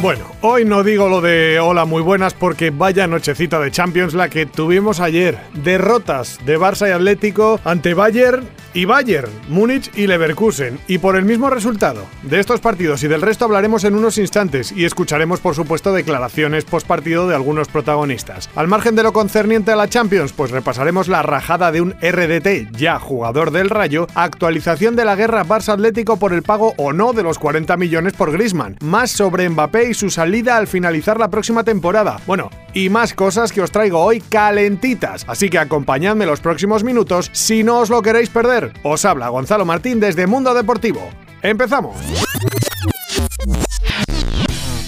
Bueno, hoy no digo lo de hola muy buenas porque vaya nochecita de Champions la que tuvimos ayer. Derrotas de Barça y Atlético ante Bayern y Bayern, Múnich y Leverkusen. Y por el mismo resultado. De estos partidos y del resto hablaremos en unos instantes y escucharemos por supuesto declaraciones post partido de algunos protagonistas. Al margen de lo concerniente a la Champions, pues repasaremos la rajada de un RDT, ya jugador del Rayo, actualización de la guerra Barça Atlético por el pago o no de los 40 millones por Grisman, más sobre Mbappé y su salida al finalizar la próxima temporada. Bueno, y más cosas que os traigo hoy calentitas, así que acompañadme los próximos minutos si no os lo queréis perder. Os habla Gonzalo Martín desde Mundo Deportivo. ¡Empezamos!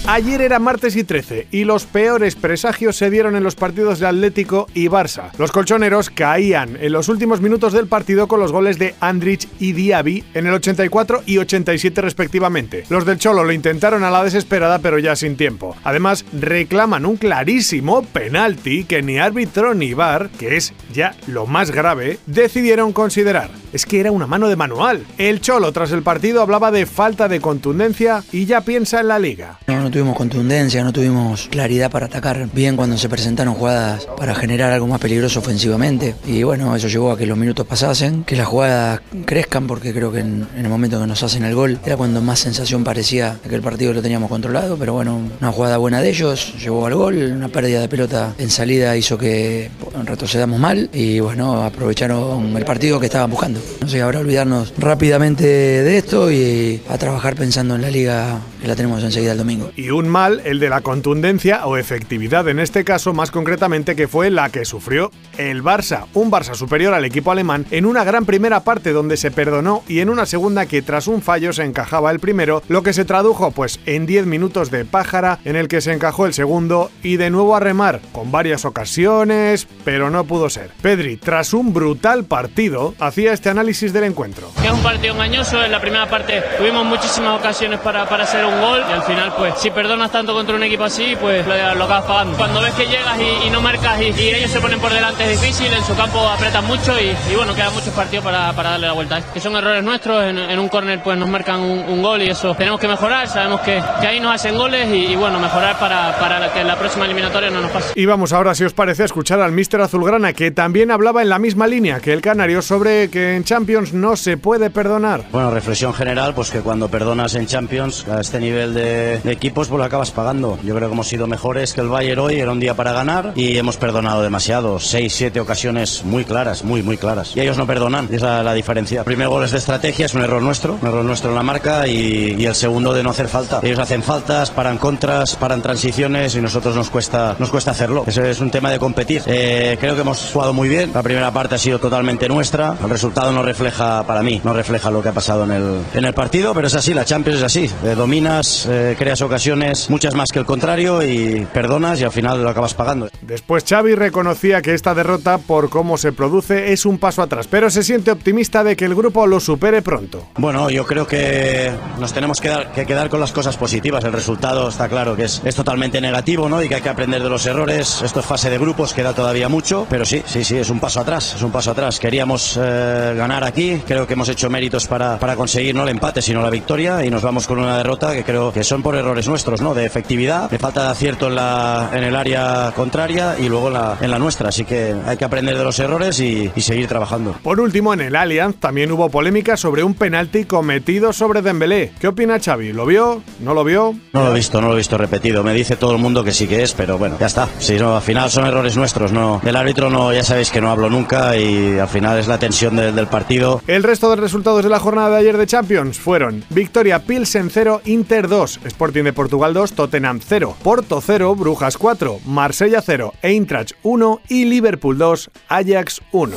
Ayer era martes y 13 y los peores presagios se dieron en los partidos de Atlético y Barça. Los colchoneros caían en los últimos minutos del partido con los goles de Andrich y Diaby en el 84 y 87 respectivamente. Los del Cholo lo intentaron a la desesperada pero ya sin tiempo. Además reclaman un clarísimo penalti que ni árbitro ni VAR, que es ya lo más grave, decidieron considerar. Es que era una mano de manual. El Cholo tras el partido hablaba de falta de contundencia y ya piensa en la liga tuvimos contundencia, no tuvimos claridad para atacar bien cuando se presentaron jugadas para generar algo más peligroso ofensivamente. Y bueno, eso llevó a que los minutos pasasen, que las jugadas crezcan, porque creo que en, el momento que nos hacen el gol era cuando más sensación parecía que el partido lo teníamos controlado. Pero bueno, una jugada buena de ellos llevó al gol, una pérdida de pelota en salida hizo que retrocedamos mal y bueno, aprovecharon el partido que estaban buscando. No sé, habrá olvidarnos rápidamente de esto y a trabajar pensando en la liga que la tenemos enseguida el domingo y un mal el de la contundencia o efectividad en este caso más concretamente que fue la que sufrió el Barça, un Barça superior al equipo alemán en una gran primera parte donde se perdonó y en una segunda que tras un fallo se encajaba el primero, lo que se tradujo pues en 10 minutos de pájara en el que se encajó el segundo y de nuevo a remar con varias ocasiones, pero no pudo ser. Pedri, tras un brutal partido, hacía este análisis del encuentro. Es un partido engañoso, en la primera parte tuvimos muchísimas ocasiones para, para hacer un gol y al final pues si perdonas tanto contra un equipo así, pues lo, acabas pagando. Cuando ves que llegas y, no marcas y, ellos se ponen por delante es difícil, en su campo apretan mucho y, bueno, quedan muchos partidos para, para, darle la vuelta. Que son errores nuestros, en, un córner pues nos marcan un, gol y eso tenemos que mejorar, sabemos que, que ahí nos hacen goles y, bueno, mejorar para, para que en la próxima eliminatoria no nos pase. Y vamos ahora, si os parece, a escuchar al míster Azulgrana, que también hablaba en la misma línea que el Canario sobre que en Champions no se puede perdonar. Bueno, reflexión general, pues que cuando perdonas en Champions este nivel de, de equipos, pues lo acabas pagando. Yo creo que hemos sido mejores que el Bayern hoy, era un día para ganar y hemos perdonado demasiado. Seis, siete ocasiones muy claras, muy, muy claras. Y ellos no perdonan, es la, la diferencia. El primer gol es de estrategia, es un error nuestro, un error nuestro en la marca y, y, el segundo de no hacer falta. Ellos hacen faltas, paran contras, paran transiciones y nosotros nos cuesta, nos cuesta hacerlo. Ese es un tema de competir. Eh, creo que hemos jugado muy bien. La primera parte ha sido totalmente nuestra. El resultado no refleja, para mí, no refleja lo que ha pasado en el, en el partido, pero es así, la Champions es así. Eh, dominas, eh, creas ocasiones, muchas más que el contrario y perdonas y al final lo acabas pagando. Después Xavi reconocía que esta derrota por cómo se produce es un paso atrás, pero se siente optimista de que el grupo lo supere pronto. Bueno, yo creo que nos tenemos que, dar, que quedar con las cosas positivas. El resultado está claro que es, es totalmente negativo ¿no? y que hay que aprender de los errores. Esto es fase de grupos, queda todavía mucho, pero sí, sí, sí, es un paso atrás, es un paso atrás. Queríamos eh, ganar aquí, creo que hemos hecho méritos para, para conseguir no el empate, sino la victoria y nos vamos con una derrota que creo que son por errores nuestros, ¿no? De efectividad, de falta de acierto en, la, en el área contraria y luego en la, en la nuestra. Así que hay que aprender de los errores y, y, seguir trabajando. Por último, en el Allianz también hubo polémica sobre un penalti cometido sobre Dembélé. ¿Qué opina Xavi? ¿Lo vio? ¿No lo vio? No lo he visto, no lo he visto repetido. Me dice todo el mundo que sí que es, pero bueno, ya está. Si no, al final son errores nuestros, no. Del árbitro no, ya sabéis que no hablo nunca y al final es la tensión de, del partido. El resto de resultados de la jornada de ayer de Champions fueron Victoria Pilsen 0, Inter 2, Sporting de Portugal Portugal 2, Tottenham 0, Porto 0, Brujas 4, Marsella 0, Eintracht 1 y Liverpool 2, Ajax 1.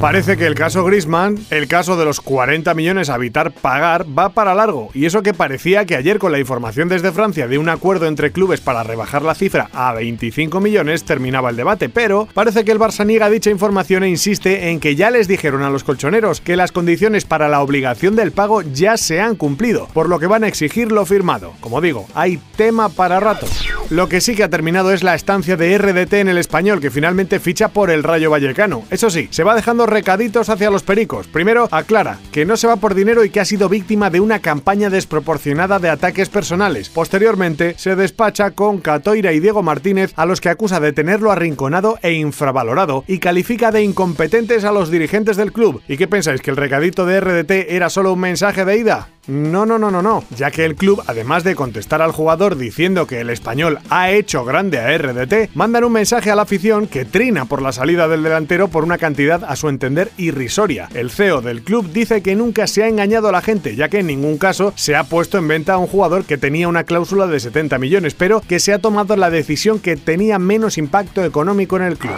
Parece que el caso Griezmann, el caso de los 40 millones a evitar pagar, va para largo. Y eso que parecía que ayer con la información desde Francia de un acuerdo entre clubes para rebajar la cifra a 25 millones terminaba el debate. Pero parece que el Barça niega dicha información e insiste en que ya les dijeron a los colchoneros que las condiciones para la obligación del pago ya se han cumplido, por lo que van a exigir lo firmado. Como digo, hay tema para rato. Lo que sí que ha terminado es la estancia de RDT en el español, que finalmente ficha por el Rayo Vallecano. Eso sí, se va dejando recaditos hacia los pericos. Primero, aclara que no se va por dinero y que ha sido víctima de una campaña desproporcionada de ataques personales. Posteriormente, se despacha con Catoira y Diego Martínez, a los que acusa de tenerlo arrinconado e infravalorado y califica de incompetentes a los dirigentes del club. ¿Y qué pensáis? ¿Que el recadito de RDT era solo un mensaje de ida? No, no, no, no, no, ya que el club, además de contestar al jugador diciendo que el español ha hecho grande a RDT, mandan un mensaje a la afición que trina por la salida del delantero por una cantidad a su entender irrisoria. El CEO del club dice que nunca se ha engañado a la gente, ya que en ningún caso se ha puesto en venta a un jugador que tenía una cláusula de 70 millones, pero que se ha tomado la decisión que tenía menos impacto económico en el club.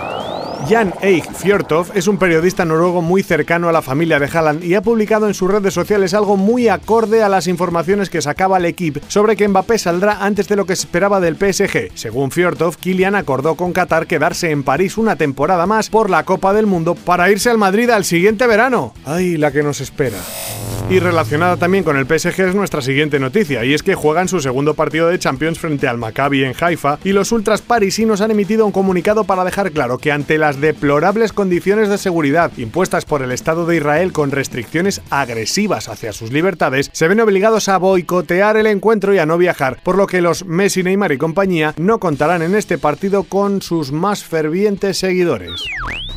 Jan Eich Fjordhoff es un periodista noruego muy cercano a la familia de Haaland y ha publicado en sus redes sociales algo muy acorde a las informaciones que sacaba el equipo sobre que Mbappé saldrá antes de lo que se esperaba del PSG. Según Fjordhoff, Kylian acordó con Qatar quedarse en París una temporada más por la Copa del Mundo para irse al Madrid al siguiente verano. ¡Ay, la que nos espera! Y relacionada también con el PSG es nuestra siguiente noticia, y es que juegan su segundo partido de Champions frente al Maccabi en Haifa, y los ultras parisinos han emitido un comunicado para dejar claro que ante deplorables condiciones de seguridad impuestas por el Estado de Israel con restricciones agresivas hacia sus libertades, se ven obligados a boicotear el encuentro y a no viajar, por lo que los Messi, Neymar y compañía no contarán en este partido con sus más fervientes seguidores.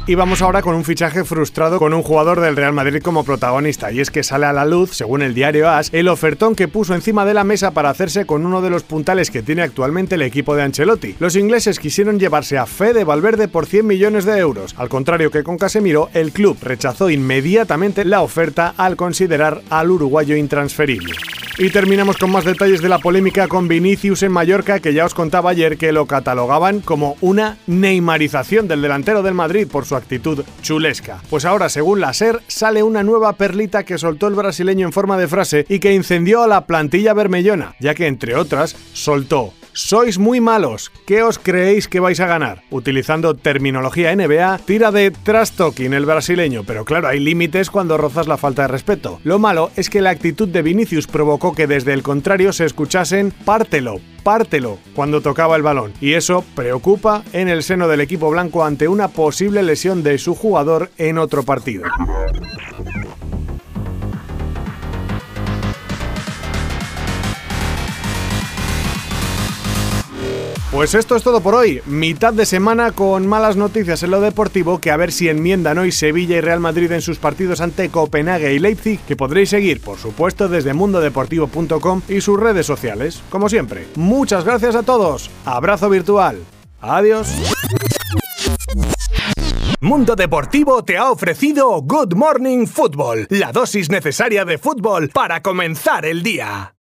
Y vamos ahora con un fichaje frustrado con un jugador del Real Madrid como protagonista, y es que sale a la luz, según el diario AS, el ofertón que puso encima de la mesa para hacerse con uno de los puntales que tiene actualmente el equipo de Ancelotti. Los ingleses quisieron llevarse a Fede Valverde por 100 millones de euros. Al contrario que con Casemiro, el club rechazó inmediatamente la oferta al considerar al uruguayo intransferible. Y terminamos con más detalles de la polémica con Vinicius en Mallorca, que ya os contaba ayer que lo catalogaban como una neymarización del delantero del Madrid por su actitud chulesca. Pues ahora, según la SER, sale una nueva perlita que soltó el brasileño en forma de frase y que incendió a la plantilla bermellona, ya que entre otras soltó sois muy malos. ¿Qué os creéis que vais a ganar? Utilizando terminología NBA, tira de trash talking el brasileño, pero claro, hay límites cuando rozas la falta de respeto. Lo malo es que la actitud de Vinicius provocó que desde el contrario se escuchasen pártelo, pártelo cuando tocaba el balón, y eso preocupa en el seno del equipo blanco ante una posible lesión de su jugador en otro partido. Pues esto es todo por hoy. Mitad de semana con malas noticias en lo deportivo que a ver si enmiendan hoy Sevilla y Real Madrid en sus partidos ante Copenhague y Leipzig, que podréis seguir, por supuesto, desde mundodeportivo.com y sus redes sociales. Como siempre, muchas gracias a todos. Abrazo virtual. Adiós. Mundo Deportivo te ha ofrecido Good Morning Football, la dosis necesaria de fútbol para comenzar el día.